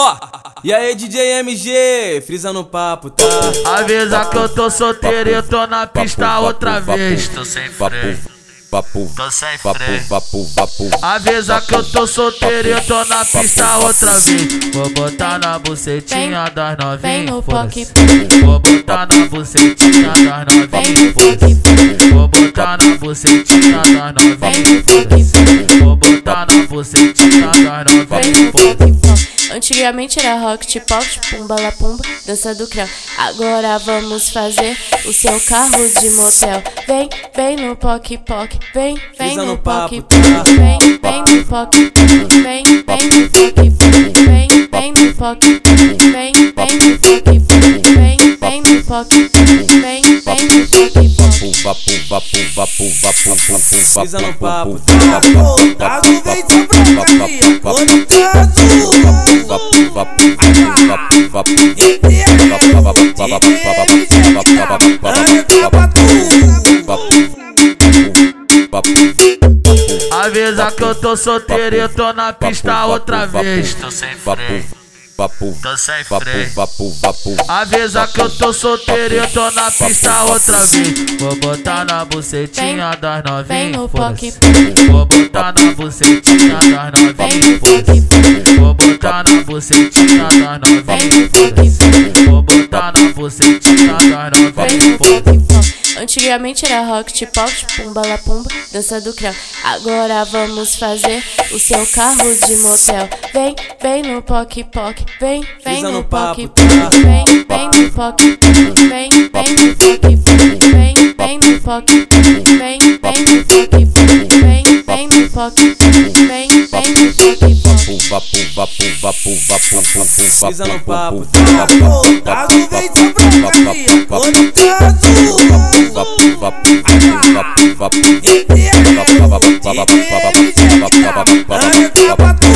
Ó, e aí DJ MG, frisa no papo, tá? Avisa que eu tô solteiro e eu tô na pista outra vez. Tô sem freio. Vapo, Tô sem freio. vapo, vapo. Avisa que eu tô solteiro e eu tô na pista outra vez. Vou botar na bucetinha das Vem novinhas. no foda-se. poque, Vou botar na bucetinha das novinhas. Vou botar na bucetinha das novinhas. Vou botar na bucetinha das novinhas. No. Antigamente era rock, tipo pumba la pumba, dança do creu. Agora vamos fazer o seu carro de motel. Vem, vem no poque poque, vem, vem no no poque papo, tá? poque, vem, vem no poque poque, vem, vem no poque poque, vem, vem no poque poque, vem, vem no poque poque, vem, vem no poque poque, vem, vem no poque poque. Vapo, vapo, vapo, vapo, vapo, Frisa no papo, vapo, tá? Soldado vem de brancaria, tô no caso. Avisa que eu tô solteiro e eu tô na pista outra vez. Tô sem freio. Tô sem freio. Avisa que eu tô solteiro e eu tô na pista outra vez. Vou botar na bucetinha das novinhas. Vou botar na bucetinha das novinhas. Vou botar na bucetinha das novinhas. Botar na bucetinha das Vem novinhas. Antigamente era rock, tipo pumba la pumba, dança do creu. Agora vamos fazer o seu carro de motel. Vem, vem no poque poque, vem, vem no tá? poque, vem, vem no poque poque, vem, vem no poque poque, vem, vem no poque poque, vem, vem no poque poque, vem, vem no vem, Pisa no papo, Tago vem de brancaria, conectado Entende, DJ, Ana Capa Tu